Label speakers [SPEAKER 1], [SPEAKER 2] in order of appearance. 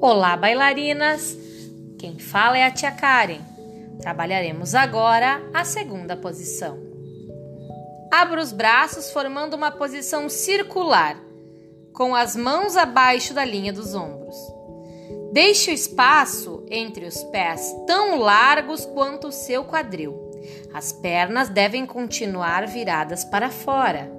[SPEAKER 1] Olá, bailarinas! Quem fala é a tia Karen. Trabalharemos agora a segunda posição. Abra os braços formando uma posição circular, com as mãos abaixo da linha dos ombros. Deixe o espaço entre os pés tão largos quanto o seu quadril. As pernas devem continuar viradas para fora.